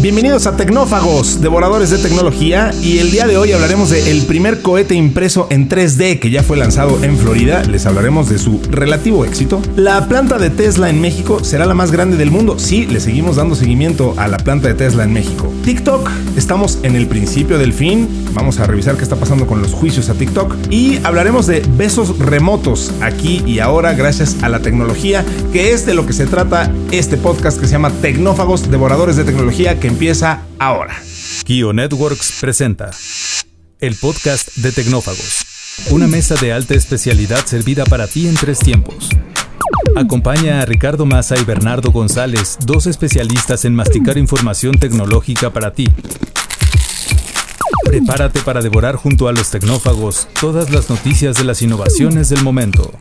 Bienvenidos a Tecnófagos, devoradores de tecnología, y el día de hoy hablaremos del primer cohete impreso en 3D que ya fue lanzado en Florida. Les hablaremos de su relativo éxito. La planta de Tesla en México será la más grande del mundo. Sí, le seguimos dando seguimiento a la planta de Tesla en México. TikTok, estamos en el principio del fin. Vamos a revisar qué está pasando con los juicios a TikTok y hablaremos de besos remotos aquí y ahora gracias a la tecnología, que es de lo que se trata este podcast que se llama Tecnófagos, devoradores de tecnología, que empieza ahora. Kio Networks presenta el podcast de Tecnófagos, una mesa de alta especialidad servida para ti en tres tiempos. Acompaña a Ricardo Massa y Bernardo González, dos especialistas en masticar información tecnológica para ti. Prepárate para devorar junto a los tecnófagos todas las noticias de las innovaciones del momento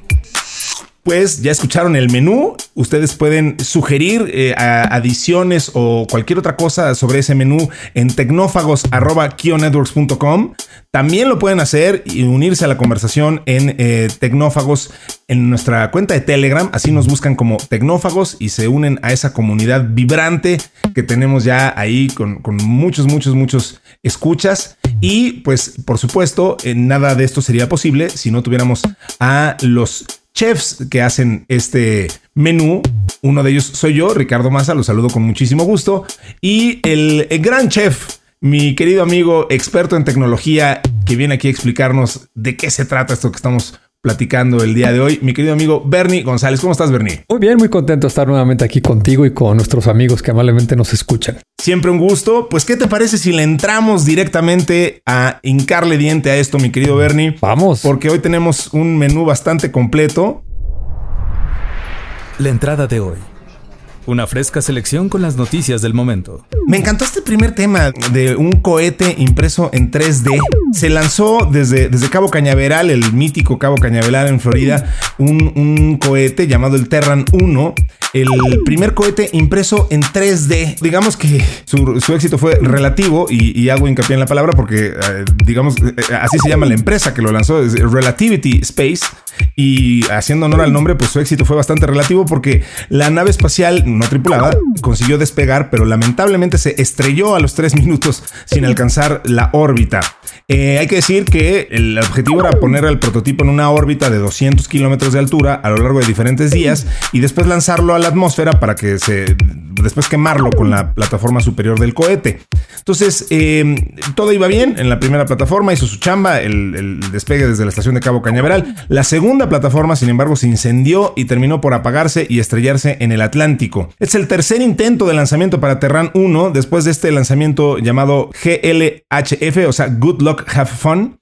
pues ya escucharon el menú. Ustedes pueden sugerir eh, adiciones o cualquier otra cosa sobre ese menú en tecnófagos.kionetworks.com. También lo pueden hacer y unirse a la conversación en eh, Tecnófagos en nuestra cuenta de Telegram. Así nos buscan como Tecnófagos y se unen a esa comunidad vibrante que tenemos ya ahí con, con muchos, muchos, muchos escuchas. Y pues, por supuesto, eh, nada de esto sería posible si no tuviéramos a los chefs que hacen este menú. Uno de ellos soy yo, Ricardo Maza, lo saludo con muchísimo gusto. Y el, gran chef, mi querido amigo experto en tecnología, que viene aquí a explicarnos de qué se trata esto que estamos platicando el día de hoy. Mi querido amigo Bernie González, ¿cómo estás, Bernie? Muy bien, muy contento de estar nuevamente aquí contigo y con nuestros amigos que amablemente nos escuchan. Siempre un gusto. Pues, ¿qué te parece si le entramos directamente a hincarle diente a esto, mi querido Bernie? Vamos. Porque hoy tenemos un menú bastante completo. La entrada de hoy. Una fresca selección con las noticias del momento. Me encantó este primer tema de un cohete impreso en 3D. Se lanzó desde, desde Cabo Cañaveral, el mítico Cabo Cañaveral en Florida, un, un cohete llamado el Terran 1 el primer cohete impreso en 3D. Digamos que su, éxito fue relativo y, hago hincapié en la palabra porque, eh, digamos, eh, eh, así se llama la empresa que lo lanzó, es Relativity Space. Y haciendo honor al nombre, pues su éxito fue bastante relativo porque la nave espacial no tripulada consiguió despegar, pero lamentablemente se estrelló a los 3 minutos sin alcanzar la órbita. hay que decir que el objetivo era poner el prototipo en una órbita de 200 kilómetros de altura a lo largo de diferentes días y después lanzarlo a la atmósfera para que se después quemarlo con la plataforma superior del cohete. Entonces, eh, todo iba bien en la primera plataforma, hizo su chamba, el, despegue desde la estación de Cabo Cañaveral. La segunda plataforma, sin embargo, se incendió y terminó por apagarse y estrellarse en el Atlántico. Es el tercer intento de lanzamiento para Terran 1 después de este lanzamiento llamado GLHF, o sea, Good Luck Have Fun.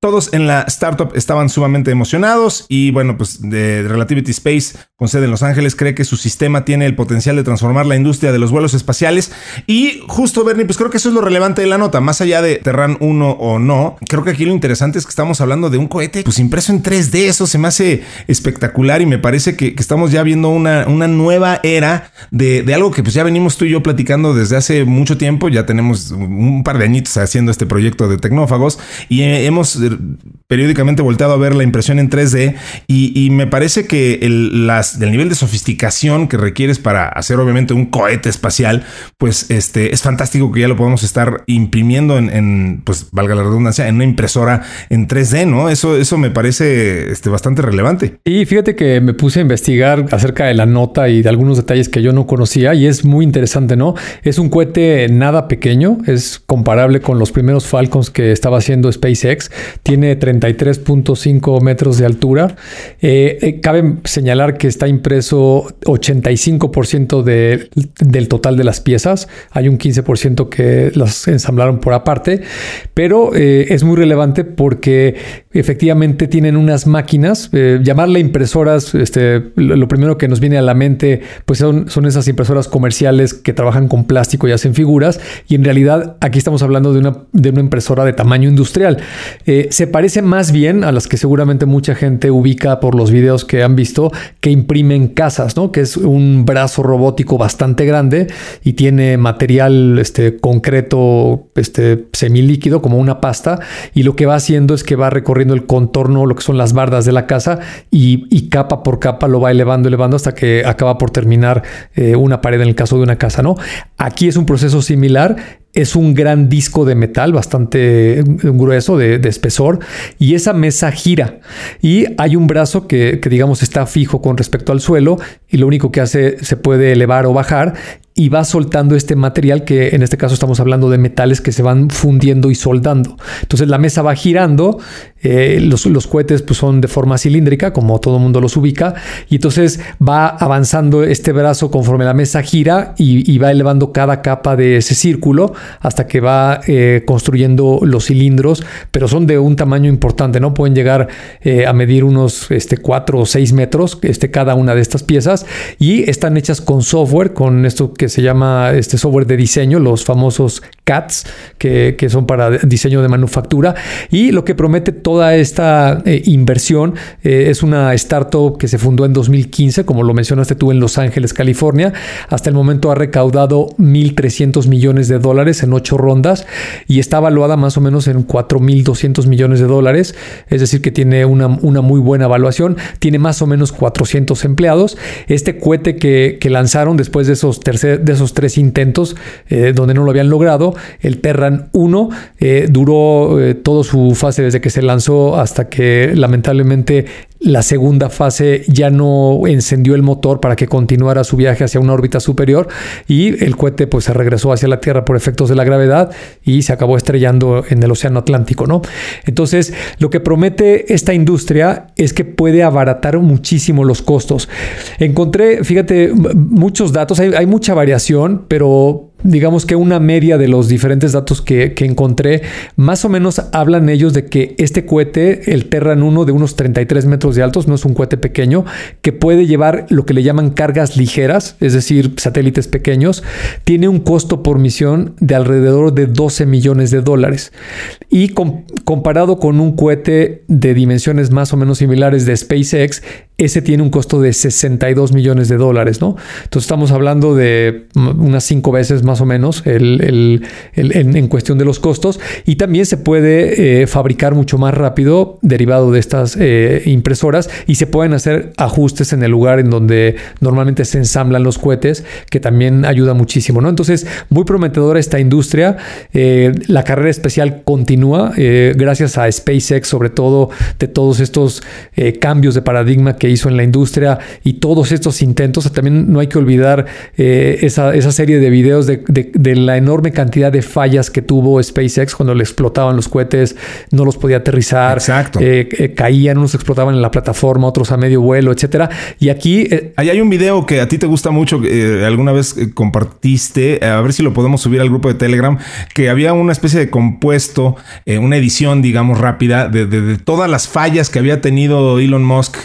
Todos en la startup estaban sumamente emocionados y bueno, pues de Relativity Space con sede en Los Ángeles cree que su sistema tiene el potencial de transformar la industria de los vuelos espaciales. Y justo Bernie, pues creo que eso es lo relevante de la nota, más allá de Terran 1 o no, creo que aquí lo interesante es que estamos hablando de un cohete pues impreso en 3D, eso se me hace espectacular y me parece que, estamos ya viendo una, una nueva era de, de, algo que pues ya venimos tú y yo platicando desde hace mucho tiempo, ya tenemos un par de añitos haciendo este proyecto de tecnófagos y hemos periódicamente volteado a ver la impresión en 3D y, me parece que el, las, nivel de sofisticación que requieres para hacer obviamente un cohete espacial, pues este es fantástico que ya lo podemos estar imprimiendo en, pues valga la redundancia, en una impresora en 3D, ¿no? Eso, eso me parece este, bastante relevante. Y fíjate que me puse a investigar acerca de la nota y de algunos detalles que yo no conocía y es muy interesante, ¿no? Es un cohete nada pequeño, es comparable con los primeros Falcons que estaba haciendo SpaceX tiene 33.5 metros de altura. Eh, eh, cabe señalar que está impreso 85% del total de las piezas. Hay un 15% que las ensamblaron por aparte, pero eh, es muy relevante porque efectivamente tienen unas máquinas, llamarle impresoras, este, lo primero que nos viene a la mente, pues son, son esas impresoras comerciales que trabajan con plástico y hacen figuras, y en realidad aquí estamos hablando de una, de una impresora de tamaño industrial se parece más bien a las que seguramente mucha gente ubica por los videos que han visto que imprimen casas, ¿no? Que es un brazo robótico bastante grande y tiene material este, concreto, este, semilíquido, como una pasta, y lo que va haciendo es que va recorriendo el contorno, lo que son las bardas de la casa, y, capa por capa lo va elevando, elevando hasta que acaba por terminar eh, una pared en el caso de una casa, ¿no? Aquí es un proceso similar es un gran disco de metal bastante grueso de, espesor y esa mesa gira y hay un brazo que, que, digamos está fijo con respecto al suelo y lo único que hace se puede elevar o bajar y va soltando este material que en este caso estamos hablando de metales que se van fundiendo y soldando. Entonces la mesa va girando, eh, los, cohetes pues son de forma cilíndrica como todo mundo los ubica y entonces va avanzando este brazo conforme la mesa gira y, va elevando cada capa de ese círculo hasta que va eh, construyendo los cilindros, pero son de un tamaño importante, ¿no? Pueden llegar eh, a medir unos este, 4 o 6 metros este, cada una de estas piezas y están hechas con software, con esto que se llama este software de diseño, los famosos CATs, que, son para diseño de manufactura. Y lo que promete toda esta eh, inversión eh, es una startup que se fundó en 2015, como lo mencionaste tú, en Los Ángeles, California. Hasta el momento ha recaudado 1.300 millones de dólares en ocho rondas y está valuada más o menos en 4.200 millones de dólares. Es decir, que tiene una, una, muy buena evaluación. Tiene más o menos 400 empleados. Este cohete que, lanzaron después de esos terceros de esos tres intentos eh, donde no lo habían logrado. El Terran 1 eh, duró toda su fase desde que se lanzó hasta que lamentablemente la segunda fase ya no encendió el motor para que continuara su viaje hacia una órbita superior y el cohete pues se regresó hacia la Tierra por efectos de la gravedad y se acabó estrellando en el Océano Atlántico, ¿no? Entonces, lo que promete esta industria es que puede abaratar muchísimo los costos. Encontré, fíjate, muchos datos, hay, hay mucha variación, pero digamos que una media de los diferentes datos que, encontré, más o menos hablan ellos de que este cohete, el Terran 1 de unos 33 metros de altos, no es un cohete pequeño, que puede llevar lo que le llaman cargas ligeras, es decir, satélites pequeños, tiene un costo por misión de alrededor de 12 millones de dólares. Y comparado con un cohete de dimensiones más o menos similares de SpaceX, ese tiene un costo de 62 millones de dólares, ¿no? Entonces estamos hablando de unas cinco veces más o menos el, en, cuestión de los costos y también se puede eh, fabricar mucho más rápido derivado de estas eh, impresoras y se pueden hacer ajustes en el lugar en donde normalmente se ensamblan los cohetes, que también ayuda muchísimo, ¿no? Entonces, muy prometedora esta industria. Eh, la carrera especial continúa gracias a SpaceX, sobre todo de todos estos cambios de paradigma que hizo en la industria y todos estos intentos. También no hay que olvidar eh, esa, serie de videos de, la enorme cantidad de fallas que tuvo SpaceX cuando le explotaban los cohetes, no los podía aterrizar, Exacto. Eh, eh, caían, unos explotaban en la plataforma, otros a medio vuelo, etcétera. Y aquí... Ahí hay un video que a ti te gusta mucho, alguna vez compartiste, a ver si lo podemos subir al grupo de Telegram, que había una especie de compuesto, una edición, digamos, rápida de, todas las fallas que había tenido Elon Musk.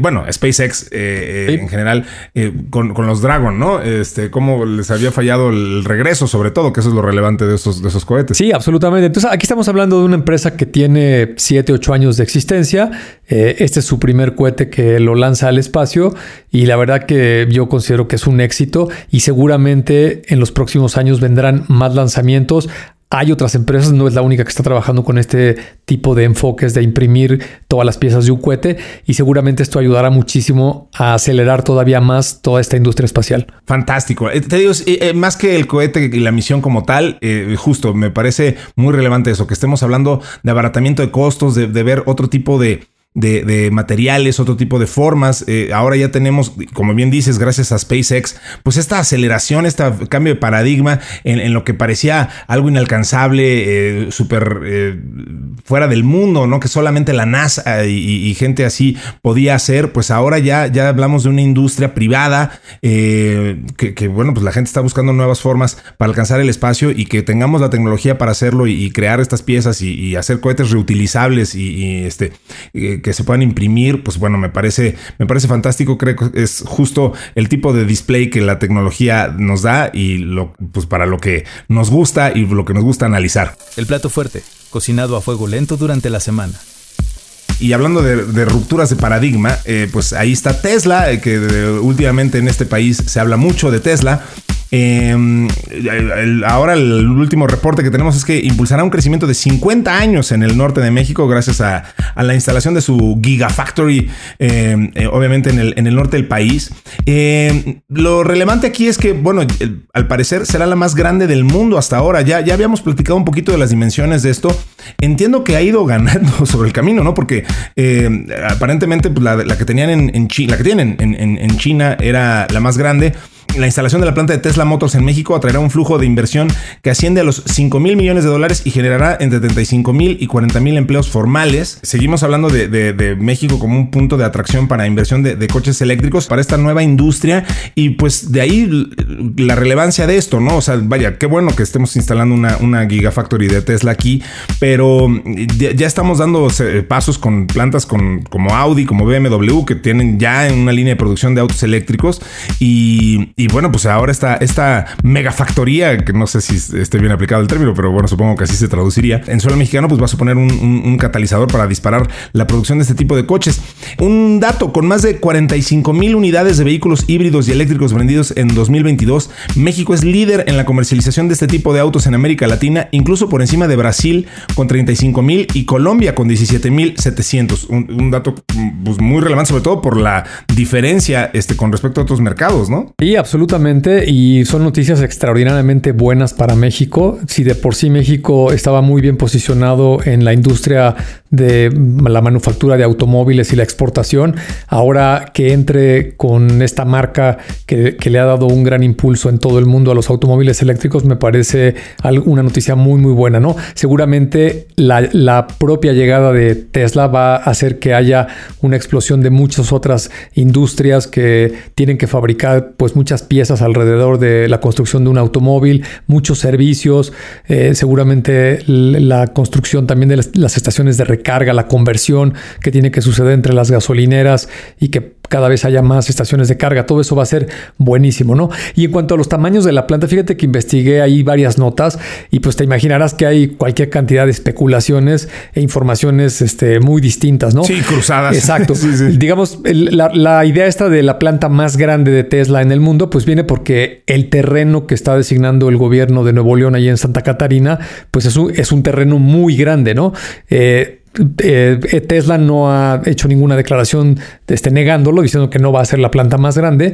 bueno, bueno, SpaceX eh, eh, en general, eh, con, los Dragon, ¿no? Este, cómo les había fallado el regreso, sobre todo, que eso es lo relevante de esos, de esos cohetes. Sí, absolutamente. Entonces, aquí estamos hablando de una empresa que tiene 7, 8 años de existencia. este es su primer cohete que lo lanza al espacio y la verdad que yo considero que es un éxito y seguramente en los próximos años vendrán más lanzamientos. Hay otras empresas, no es la única que está trabajando con este tipo de enfoques de imprimir todas las piezas de un cohete y seguramente esto ayudará muchísimo a acelerar todavía más toda esta industria espacial. Fantástico. Eh, te digo, eh, más que el cohete y la misión como tal, eh, justo me parece muy relevante eso, que estemos hablando de abaratamiento de costos, de ver otro tipo de de, materiales, otro tipo de formas. Eh, ahora ya tenemos, como bien dices, gracias a SpaceX, pues esta aceleración, este cambio de paradigma en, lo que parecía algo inalcanzable, eh, súper eh, fuera del mundo, ¿no? Que solamente la NASA y, gente así podía hacer. Pues ahora ya, ya hablamos de una industria privada que, bueno, pues la gente está buscando nuevas formas para alcanzar el espacio y que tengamos la tecnología para hacerlo y, crear estas piezas y, hacer cohetes reutilizables y, este que, se puedan imprimir, pues bueno, me parece, me parece fantástico. Creo que es justo el tipo de display que la tecnología nos da y lo, pues para lo que nos gusta y lo que nos gusta analizar. El plato fuerte, cocinado a fuego lento durante la semana. Y hablando de, rupturas de paradigma, eh, pues ahí está Tesla, eh, que últimamente en este país se habla mucho de Tesla. Em, ahora el último reporte que tenemos es que impulsará un crecimiento de 50 años en el norte de México gracias a, la instalación de su Gigafactory, em, eh, obviamente en el, norte del país. Em, lo relevante aquí es que, bueno, al parecer será la más grande del mundo hasta ahora. Ya, ya habíamos platicado un poquito de las dimensiones de esto. Entiendo que ha ido ganando sobre el camino, ¿no? Porque aparentemente pues, la, que tenían en, China, que tienen en China era la más grande. La instalación de la planta de Tesla Motors en México atraerá un flujo de inversión que asciende a los 5 mil millones de dólares y generará entre 35 mil y 40 mil empleos formales. Seguimos hablando de, México como un punto de atracción para inversión de, coches eléctricos para esta nueva industria y pues de ahí la relevancia de esto, ¿no? O sea, vaya, qué bueno que estemos instalando una, una Gigafactory de Tesla aquí, pero ya, estamos dando pasos con plantas con, como Audi, como BMW, que tienen ya una línea de producción de autos eléctricos y y bueno, pues ahora está esta megafactoría, que no sé si esté bien aplicado el término, pero bueno, supongo que así se traduciría. En suelo mexicano, pues va a suponer un, catalizador para disparar la producción de este tipo de coches. Un dato, con más de 45 mil unidades de vehículos híbridos y eléctricos vendidos en 2022, México es líder en la comercialización de este tipo de autos en América Latina, incluso por encima de Brasil con 35 mil y Colombia con 17 mil 700. Un, dato pues, muy relevante, sobre todo por la diferencia este, con respecto a otros mercados, ¿no? Sí, absolutamente. Y son noticias extraordinariamente buenas para México. Si de por sí México estaba muy bien posicionado en la industria de la manufactura de automóviles y la exportación, ahora que entre con esta marca que, le ha dado un gran impulso en todo el mundo a los automóviles eléctricos, me parece una noticia muy, muy buena, ¿no? Seguramente la, la propia llegada de Tesla va a hacer que haya una explosión de muchas otras industrias que tienen que fabricar pues muchas piezas alrededor de la construcción de un automóvil, muchos servicios, eh, seguramente la construcción también de las, estaciones de recarga, la conversión que tiene que suceder entre las gasolineras y que cada vez haya más estaciones de carga. Todo eso va a ser buenísimo, ¿no? Y en cuanto a los tamaños de la planta, fíjate que investigué ahí varias notas y pues te imaginarás que hay cualquier cantidad de especulaciones e informaciones este, muy distintas, ¿no? Sí, cruzadas. Exacto. Digamos, la, la, idea esta de la planta más grande de Tesla en el mundo, pues viene porque el terreno que está designando el gobierno de Nuevo León ahí en Santa Catarina, pues es un, es un terreno muy grande, ¿no? Eh, eh, Tesla no ha hecho ninguna declaración este, negándolo, diciendo que no va a ser la planta más grande,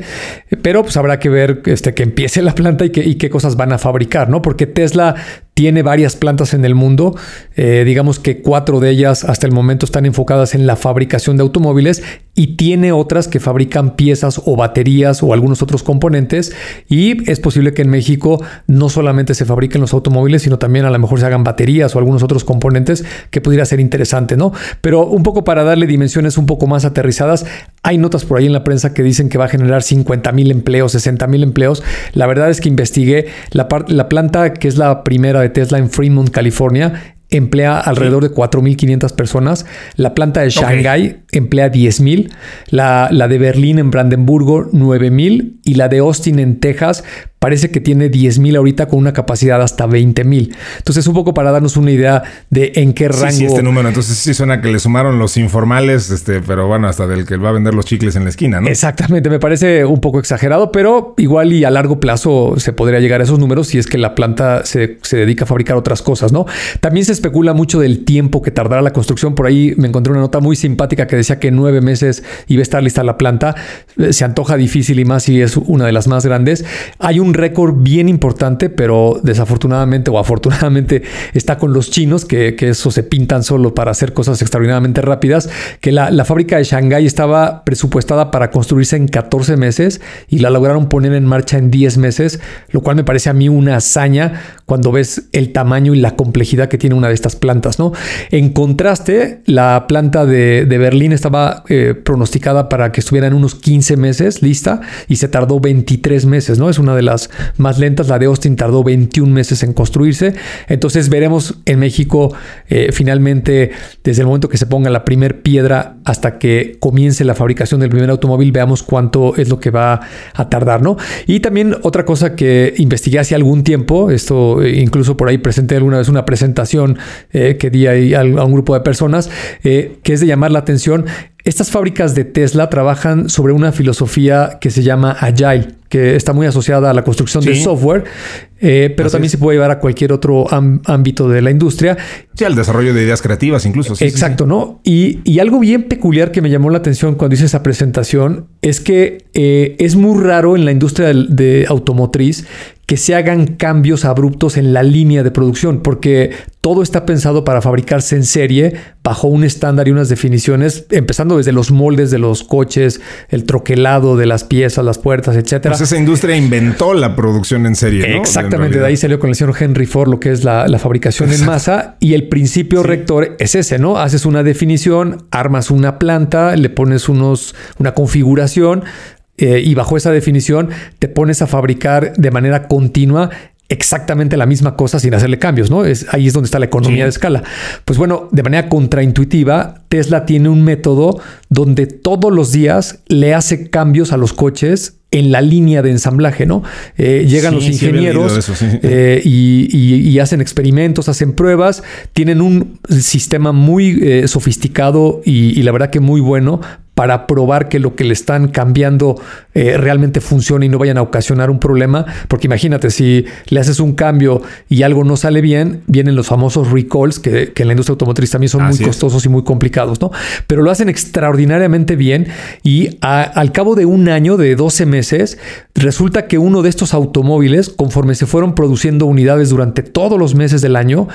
pero pues habrá que ver este, que empiece la planta y, y qué cosas van a fabricar, ¿no? Porque Tesla tiene varias plantas en el mundo, eh, digamos que cuatro de ellas hasta el momento están enfocadas en la fabricación de automóviles y tiene otras que fabrican piezas o baterías o algunos otros componentes y es posible que en México no solamente se fabriquen los automóviles, sino también a lo mejor se hagan baterías o algunos otros componentes que pudiera ser interesante, ¿no? Pero un poco para darle dimensiones un poco más aterrizadas, hay notas por ahí en la prensa que dicen que va a generar 50 mil empleos, 60 mil empleos. La verdad es que investigué la, la planta que es la primera Tesla en Fremont, California, emplea alrededor de 4.500 personas. La planta de Shanghai emplea 10.000. La, la de Berlín en Brandenburgo, 9.000. Y la de Austin en Texas parece que tiene 10.000 ahorita con una capacidad hasta 20.000. Entonces, un poco para darnos una idea de en qué rango. Sí, este número. Entonces, sí suena que le sumaron los informales, este, pero bueno, hasta del que va a vender los chicles en la esquina, ¿no? Exactamente. Me parece un poco exagerado, pero igual y a largo plazo se podría llegar a esos números si es que la planta se, se dedica a fabricar otras cosas, ¿no? También se especula mucho del tiempo que tardará la construcción. Por ahí me encontré una nota muy simpática que decía que en nueve meses iba a estar lista la planta. Se antoja difícil y más si es una de las más grandes. Hay un récord bien importante, pero desafortunadamente o afortunadamente está con los chinos, que, eso se pintan solo para hacer cosas extraordinariamente rápidas, que la, fábrica de Shanghái estaba presupuestada para construirse en 14 meses y la lograron poner en marcha en 10 meses, lo cual me parece a mí una hazaña cuando ves el tamaño y la complejidad que tiene una de estas plantas, ¿no? En contraste, la planta de, Berlín estaba eh, pronosticada para que estuviera en unos 15 meses lista y se tardó 23 meses, ¿no? Es una de las más lentas. La de Austin tardó 21 meses en construirse. Entonces veremos en México eh, finalmente desde el momento que se ponga la primer piedra hasta que comience la fabricación del primer automóvil, veamos cuánto es lo que va a tardar, ¿no? Y también otra cosa que investigué hace algún tiempo, esto eh, incluso por ahí presenté alguna vez una presentación eh, que di ahí a, un grupo de personas, que es de llamar la atención. Estas fábricas de Tesla trabajan sobre una filosofía que se llama Agile. que está muy asociada a la construcción de software, eh, pero también se puede llevar a cualquier otro ámbito de la industria. Sí, al desarrollo de ideas creativas incluso. Exacto, ¿no? Y, y, algo bien peculiar que me llamó la atención cuando hice esa presentación es que eh, es muy raro en la industria de automotriz que se hagan cambios abruptos en la línea de producción, porque todo está pensado para fabricarse en serie bajo un estándar y unas definiciones, empezando desde los moldes de los coches, el troquelado de las piezas, las puertas, etcétera. Pues esa industria inventó la producción en serie. ¿no? Exactamente, de ahí salió con el señor Henry Ford lo que es la, fabricación en masa y el principio rector es ese, ¿no? Haces una definición, armas una planta, le pones unos, una configuración, eh, y bajo esa definición te pones a fabricar de manera continua exactamente la misma cosa sin hacerle cambios, ¿no? Es, ahí es donde está la economía de escala. Pues bueno, de manera contraintuitiva, Tesla tiene un método donde todos los días le hace cambios a los coches en la línea de ensamblaje, ¿no? Eh, llegan los ingenieros eh, y, hacen experimentos, hacen pruebas, tienen un sistema muy sofisticado y, la verdad que muy bueno para probar que lo que le están cambiando eh, realmente funciona y no vayan a ocasionar un problema. Porque imagínate, si le haces un cambio y algo no sale bien, vienen los famosos recalls, que, en la industria automotriz también son muy costosos y muy complicados, ¿no? Pero lo hacen extraordinariamente bien y al cabo de un año, de 12 meses, resulta que uno de estos automóviles, conforme se fueron produciendo unidades durante todos los meses del año,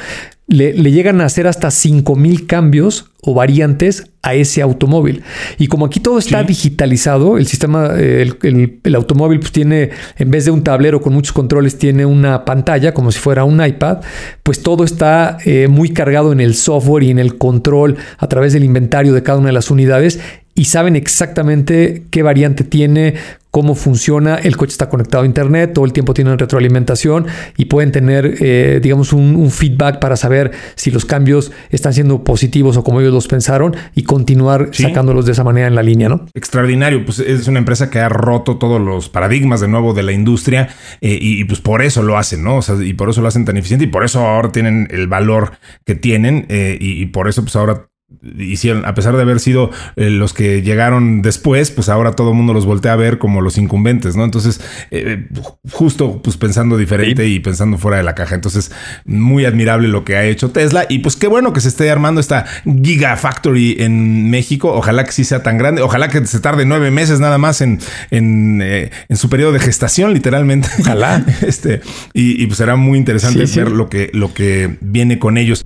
le, llegan a hacer hasta 5000 cambios o variantes a ese automóvil. Y como aquí todo está digitalizado, el sistema, el, el, automóvil pues tiene, en vez de un tablero con muchos controles, tiene una pantalla como si fuera un iPad, pues todo está eh, muy cargado en el software y en el control a través del inventario de cada una de las unidades y saben exactamente qué variante tiene, cómo funciona, el coche está conectado a internet, todo el tiempo tienen retroalimentación y pueden tener, eh, digamos, un, feedback para saber si los cambios están siendo positivos o como ellos los pensaron y continuar sacándolos de esa manera en la línea, ¿no? Extraordinario, pues es una empresa que ha roto todos los paradigmas de nuevo de la industria eh, y, pues por eso lo hacen, ¿no? O sea, y por eso lo hacen tan eficiente y por eso ahora tienen el valor que tienen eh, y, y por eso pues ahora hicieron, a pesar de haber sido eh, los que llegaron después, pues ahora todo el mundo los voltea a ver como los incumbentes, ¿no? Entonces, eh, justo pues pensando diferente y pensando fuera de la caja. Entonces, muy admirable lo que ha hecho Tesla y pues qué bueno que se esté armando esta Gigafactory en México. Ojalá que sí sea tan grande, ojalá que se tarde nueve meses nada más en, en, eh, su periodo de gestación, literalmente. Ojalá. este, y, pues será muy interesante ver Lo, que, lo que viene con ellos.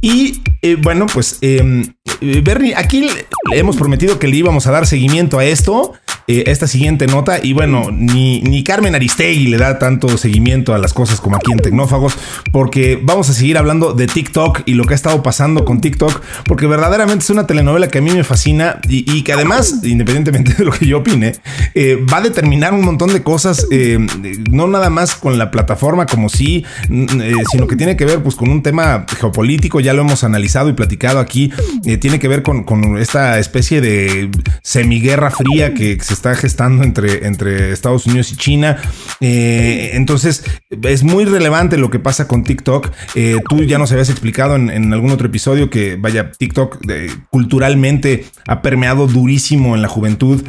Y eh, bueno, pues em, eh, Bernie, aquí le hemos prometido que le íbamos a dar seguimiento a esto. Eh, esta siguiente nota. Y bueno, ni, ni Carmen Aristegui le da tanto seguimiento a las cosas como aquí en Tecnófagos, porque vamos a seguir hablando de TikTok y lo que ha estado pasando con TikTok, porque verdaderamente es una telenovela que a mí me fascina y, que además, independientemente de lo que yo opine, eh, va a determinar un montón de cosas, eh, no nada más con la plataforma como sí, sino que tiene que ver pues con un tema geopolítico, ya lo hemos analizado y platicado aquí, tiene que ver con, con esta especie de semiguerra fría que se está gestando entre, entre Estados Unidos y China. Eh, entonces, es muy relevante lo que pasa con TikTok. Eh, tú ya nos habías explicado en, algún otro episodio que, vaya, TikTok eh, culturalmente ha permeado durísimo en la juventud.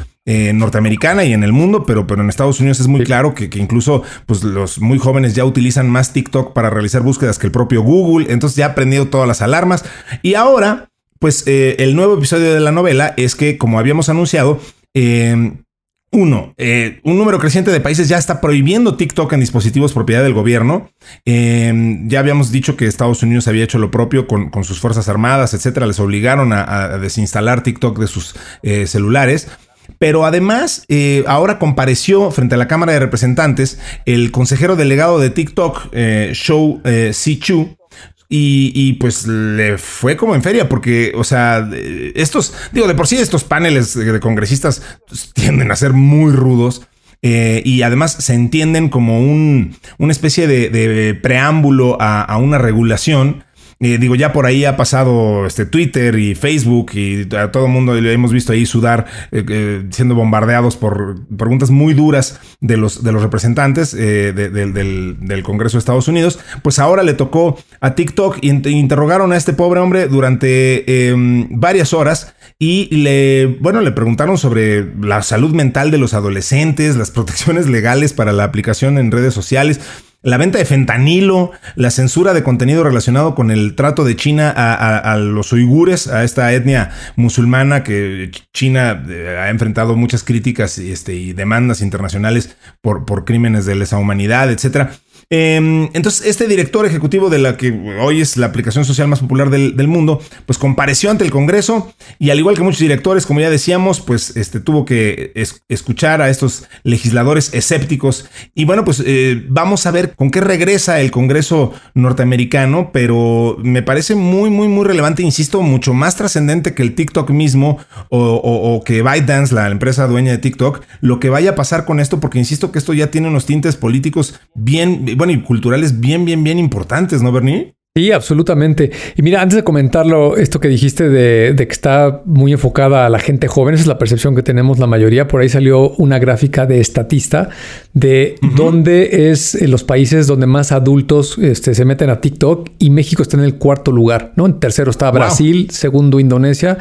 norteamericana y en el mundo, pero, pero en Estados Unidos es muy claro que, incluso pues, los muy jóvenes ya utilizan más TikTok para realizar búsquedas que el propio Google. Entonces ya ha prendido todas las alarmas. Y ahora, pues el nuevo episodio de la novela es que, como habíamos anunciado, Em, uno, eh, un número creciente de países ya está prohibiendo TikTok en dispositivos propiedad del gobierno. Em, ya habíamos dicho que Estados Unidos había hecho lo propio con, sus fuerzas armadas, etcétera. Les obligaron a, desinstalar TikTok de sus eh, celulares. Pero además, eh, ahora compareció frente a la Cámara de Representantes el consejero delegado de TikTok, Shou Si Chu, y, pues le fue como en feria, porque, o sea, estos, digo, de por sí estos paneles de congresistas tienden a ser muy rudos. Eh, y además se entienden como un, una especie de, preámbulo a, una regulación eh, digo, ya por ahí ha pasado este Twitter y Facebook y a todo el mundo le hemos visto ahí sudar, eh, eh, siendo bombardeados por preguntas muy duras de los, de los representantes del, Congreso de Estados Unidos. Pues ahora le tocó a TikTok y interrogaron a este pobre hombre durante em, varias horas y le, bueno, le preguntaron sobre la salud mental de los adolescentes, las protecciones legales para la aplicación en redes sociales la venta de fentanilo, la censura de contenido relacionado con el trato de China a, los uigures, a esta etnia musulmana que China eh, ha enfrentado muchas críticas este, y demandas internacionales por, por crímenes de lesa humanidad, etcétera. Em, entonces, este director ejecutivo de la que hoy es la aplicación social más popular del, mundo, pues compareció ante el Congreso y al igual que muchos directores, como ya decíamos, pues este, tuvo que escuchar a estos legisladores escépticos. Y bueno, pues eh, vamos a ver con qué regresa el Congreso norteamericano, pero me parece muy, muy, muy relevante, insisto, mucho más trascendente que el TikTok mismo o, o que ByteDance, la empresa dueña de TikTok, lo que vaya a pasar con esto, porque insisto que esto ya tiene unos tintes políticos bien bueno, y culturales bien, bien, bien importantes, ¿no, Bernie? Sí, absolutamente. Y mira, antes de comentarlo, esto que dijiste de, que está muy enfocada a la gente joven, esa es la percepción que tenemos la mayoría. Por ahí salió una gráfica de estatista de dónde es en los países donde más adultos este, se meten a TikTok y México está en el cuarto lugar, ¿no? En tercero está Brasil, segundo Indonesia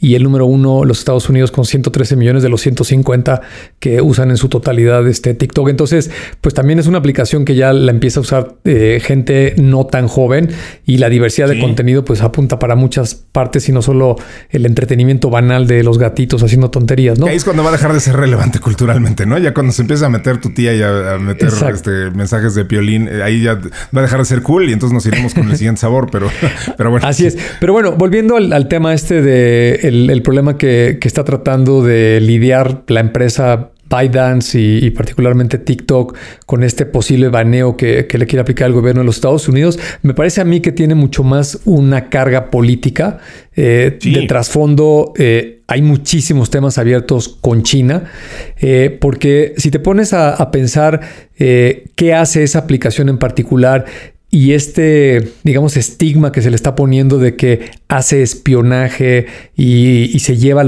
y el número uno, los Estados Unidos, con 113 millones de los 150 que usan en su totalidad este TikTok. Entonces, pues también es una aplicación que ya la empieza a usar eh, gente no tan joven y la diversidad de contenido pues apunta para muchas partes y no solo el entretenimiento banal de los gatitos haciendo tonterías, ¿no? Ahí es cuando va a dejar de ser relevante culturalmente, ¿no? Ya cuando se empieza a meter tu tía y a, meter este, mensajes de piolín, eh, ahí ya va a dejar de ser cool y entonces nos iremos con el siguiente sabor, pero, pero bueno. Así es. Pero bueno, volviendo al tema este de el, problema que, está tratando de lidiar la empresa ByteDance y, y, particularmente TikTok con este posible baneo que, le quiere aplicar el gobierno de los Estados Unidos, me parece a mí que tiene mucho más una carga política. Eh, de trasfondo eh, hay muchísimos temas abiertos con China, eh, porque si te pones a, a pensar qué hace esa aplicación en particular, y este, digamos, estigma que se le está poniendo de que hace espionaje y, se lleva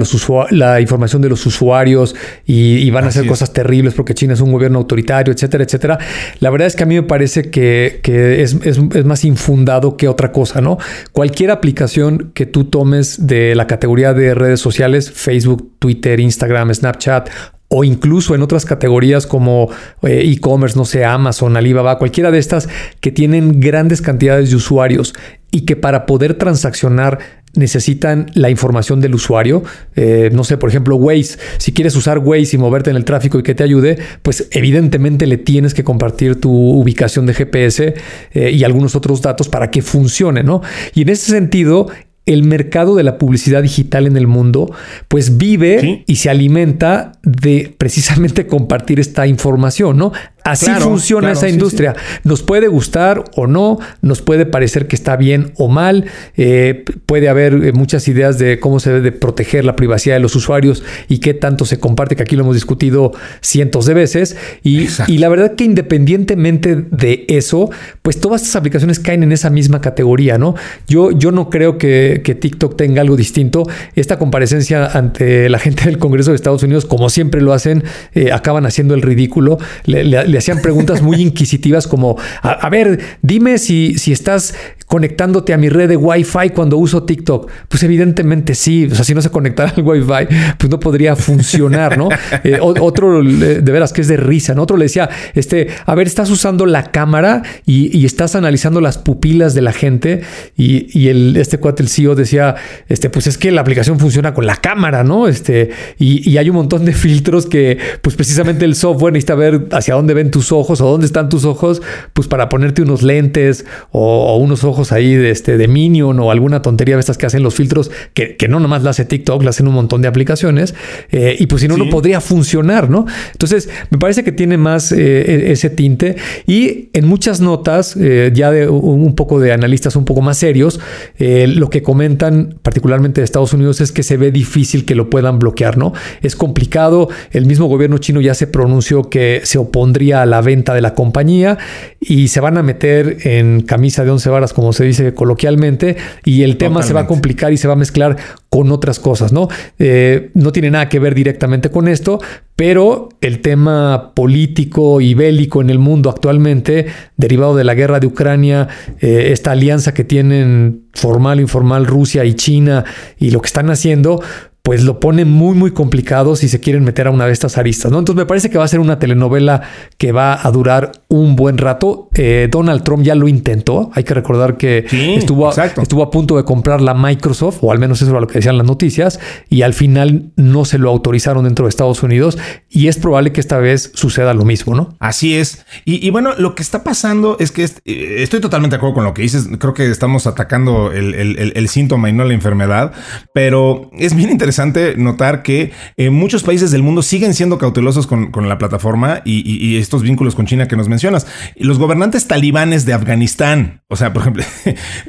la información de los usuarios y, van a hacer cosas terribles porque China es un gobierno autoritario, etcétera, etcétera. La verdad es que a mí me parece que, es, es, más infundado que otra cosa, ¿no? Cualquier aplicación que tú tomes de la categoría de redes sociales, Facebook, Twitter, Instagram, Snapchat o incluso en otras categorías como eh, e-commerce, no sé, Amazon, Alibaba, cualquiera de estas que tienen grandes cantidades de usuarios y que para poder transaccionar necesitan la información del usuario. Eh, no sé, por ejemplo, Waze. Si quieres usar Waze y moverte en el tráfico y que te ayude, pues evidentemente le tienes que compartir tu ubicación de GPS eh, y algunos otros datos para que funcione, ¿no? Y en ese sentido, el mercado de la publicidad digital en el mundo, pues vive y se alimenta de precisamente compartir esta información, ¿no? Así funciona esa industria. Nos puede gustar o no, nos puede parecer que está bien o mal, eh, puede haber eh, muchas ideas de cómo se debe proteger la privacidad de los usuarios y qué tanto se comparte, que aquí lo hemos discutido cientos de veces. Y, la verdad que independientemente de eso, pues todas estas aplicaciones caen en esa misma categoría, ¿no? Yo, yo no creo que, TikTok tenga algo distinto. Esta comparecencia ante la gente del Congreso de Estados Unidos, como siempre lo hacen, eh, acaban haciendo el ridículo. le, le hacían preguntas muy inquisitivas como, a, ver, dime si, si estás conectándote a mi red de Wi-Fi cuando uso TikTok. Pues evidentemente sí, o sea, si no se conectara al Wi-Fi, pues no podría funcionar, ¿no? Eh, otro, de veras, que es de risa, ¿no? Otro le decía, este, a ver, estás usando la cámara y, estás analizando las pupilas de la gente y, el, este cuate, el CEO, decía, este, pues es que la aplicación funciona con la cámara, ¿no? Este, y, y hay un montón de filtros que, pues precisamente el software necesita ver hacia dónde ven tus ojos o dónde están tus ojos, pues para ponerte unos lentes o, unos ojos ahí de, este, de Minion o alguna tontería de estas que hacen los filtros, que, no nomás la hace TikTok, la hacen un montón de aplicaciones, eh, y pues si no, no podría funcionar, ¿no? Entonces, me parece que tiene más eh, e, ese tinte y en muchas notas, eh, ya de un poco de analistas un poco más serios, lo que comentan particularmente de Estados Unidos es que se ve difícil que lo puedan bloquear, ¿no? Es complicado, el mismo gobierno chino ya se pronunció que se opondría a la venta de la compañía y se van a meter en camisa de once varas, como se dice coloquialmente, y el tema se va a complicar y se va a mezclar con otras cosas, ¿no? Eh, no tiene nada que ver directamente con esto, pero el tema político y bélico en el mundo actualmente, derivado de la guerra de Ucrania, eh, esta alianza que tienen formal informal Rusia y China y lo que están haciendo, pues lo pone muy, muy complicado si se quieren meter a una de estas aristas, ¿no? Entonces me parece que va a ser una telenovela que va a durar un buen rato. Eh, Donald Trump ya lo intentó. Hay que recordar que estuvo, estuvo a punto de comprar la Microsoft, o al menos eso era lo que decían las noticias, y al final no se lo autorizaron dentro de Estados Unidos. Y es probable que esta vez suceda lo mismo, ¿no? Así es. Y, bueno, lo que está pasando es que eh, estoy totalmente de acuerdo con lo que dices. Creo que estamos atacando el síntoma y no la enfermedad, pero es bien interesante interesante notar que eh, muchos países del mundo siguen siendo cautelosos con, la plataforma y, estos vínculos con China que nos mencionas. Los gobernantes talibanes de Afganistán, o sea, por ejemplo,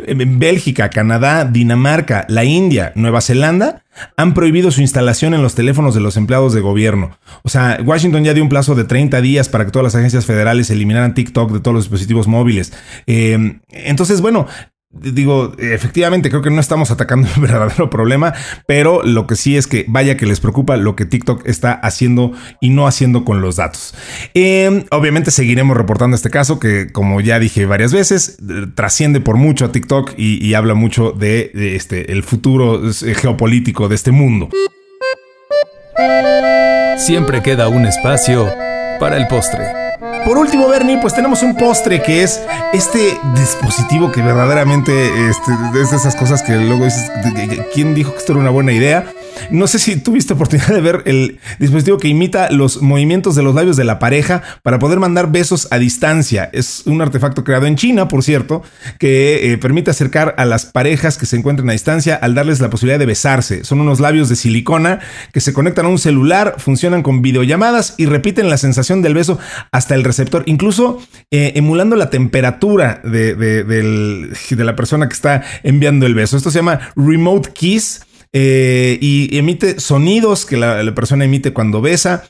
en Bélgica, Canadá, Dinamarca, la India, Nueva Zelanda, han prohibido su instalación en los teléfonos de los empleados de gobierno. O sea, Washington ya dio un plazo de 30 días para que todas las agencias federales eliminaran TikTok de todos los dispositivos móviles. Eh, entonces, bueno, Digo, efectivamente, creo que no estamos atacando el verdadero problema, pero lo que sí es que vaya que les preocupa lo que TikTok está haciendo y no haciendo con los datos. Em, obviamente seguiremos reportando este caso que, como ya dije varias veces, trasciende por mucho a TikTok y, habla mucho de, este, el futuro geopolítico de este mundo. Siempre queda un espacio para el postre. Por último, Bernie, pues tenemos un postre que es este dispositivo que verdaderamente este, es de esas cosas que luego dices, ¿quién dijo que esto era una buena idea? No sé si tuviste oportunidad de ver el dispositivo que imita los movimientos de los labios de la pareja para poder mandar besos a distancia. Es un artefacto creado en China, por cierto, que eh, permite acercar a las parejas que se encuentran a distancia al darles la posibilidad de besarse. Son unos labios de silicona que se conectan a un celular, funcionan con videollamadas y repiten la sensación del beso hasta el receptor, incluso eh, emulando la temperatura de, de la persona que está enviando el beso. Esto se llama Remote Kiss. Eh, y emite sonidos que la, persona emite cuando besa.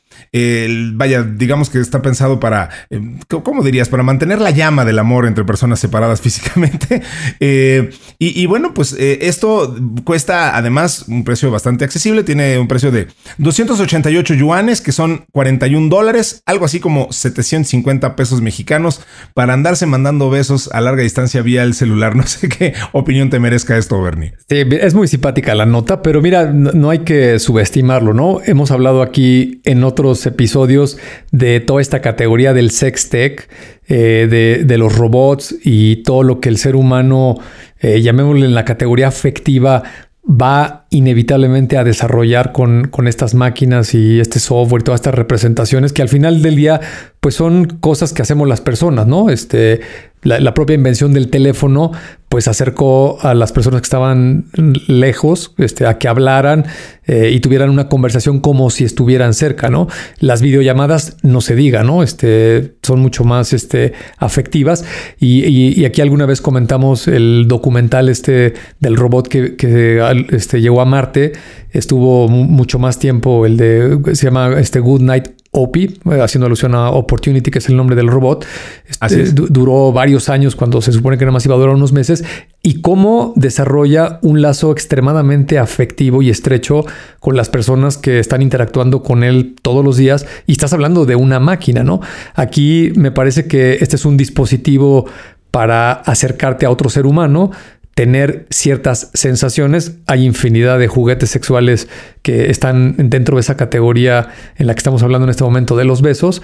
Vaya, digamos que está pensado para, eh, ¿cómo dirías? Para mantener la llama del amor entre personas separadas físicamente. Eh, y, bueno, pues esto cuesta además un precio bastante accesible. Tiene un precio de 288 yuanes, que son 41 dólares, algo así como 750 pesos mexicanos para andarse mandando besos a larga distancia vía el celular. No sé qué opinión te merezca esto, Bernie. Sí, es muy simpática la nota pero mira, no hay que subestimarlo, ¿no? Hemos hablado aquí en otros episodios de toda esta categoría del sex tech, eh, de, los robots y todo lo que el ser humano, eh, llamémosle en la categoría afectiva, va inevitablemente a desarrollar con, con, estas máquinas y este software y todas estas representaciones que al final del día pues son cosas que hacemos las personas, ¿no? Este, la, propia invención del teléfono pues acercó a las personas que estaban lejos este, a que hablaran eh, y tuvieran una conversación como si estuvieran cerca, ¿no? Las videollamadas no se diga, ¿no? Este, son mucho más este, afectivas y, aquí alguna vez comentamos el documental este del robot que, que este, llegó a Marte, estuvo mucho más tiempo, el de, se llama este Good Night OPI, haciendo alusión a Opportunity, que es el nombre del robot. Este, duró varios años cuando se supone que nada más iba a durar unos meses. Y cómo desarrolla un lazo extremadamente afectivo y estrecho con las personas que están interactuando con él todos los días. Y estás hablando de una máquina, ¿no? Aquí me parece que este es un dispositivo para acercarte a otro ser humano, tener ciertas sensaciones. Hay infinidad de juguetes sexuales que están dentro de esa categoría en la que estamos hablando en este momento de los besos.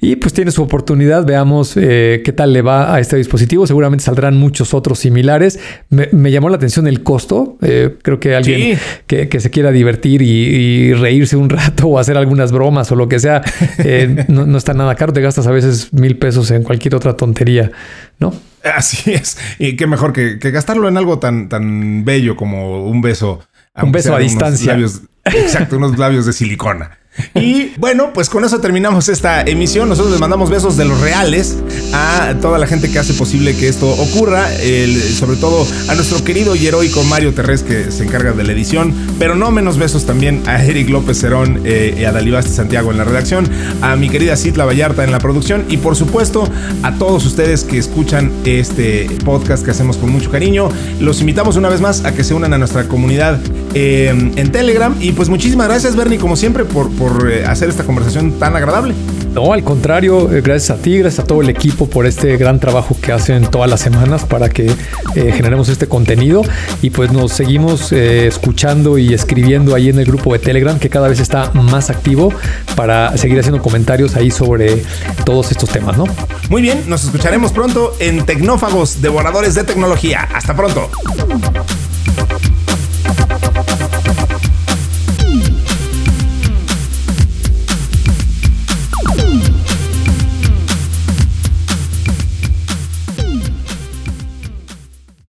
Y pues tiene su oportunidad. Veamos eh, qué tal le va a este dispositivo. Seguramente saldrán muchos otros similares. Me, llamó la atención el costo. Eh, creo que alguien que, se quiera divertir y, reírse un rato o hacer algunas bromas o lo que sea, eh, no, no está nada caro. Te gastas a veces mil pesos en cualquier otra tontería, ¿no? Así es. Y qué mejor que, gastarlo en algo tan, tan bello como un beso. Un beso a distancia. exacto, unos labios de silicona. Y bueno, pues con eso terminamos esta emisión. Nosotros les mandamos besos de los reales a toda la gente que hace posible que esto ocurra, sobre todo a nuestro querido y heroico Mario Terrés que se encarga de la edición, pero no menos besos también a Eric López Cerón eh, y a Dalibaste Santiago en la redacción, a mi querida Citla Vallarta en la producción y por supuesto a todos ustedes que escuchan este podcast que hacemos con mucho cariño. Los invitamos una vez más a que se unan a nuestra comunidad eh, en Telegram y pues muchísimas gracias Bernie como siempre por por eh, hacer esta conversación tan agradable. No, al contrario, eh, gracias a ti, gracias a todo el equipo por este gran trabajo que hacen todas las semanas para que eh, generemos este contenido y pues nos seguimos eh, escuchando y escribiendo ahí en el grupo de Telegram que cada vez está más activo para seguir haciendo comentarios ahí sobre todos estos temas, ¿no? Muy bien, nos escucharemos pronto en Tecnófagos, Devoradores de Tecnología. Hasta pronto.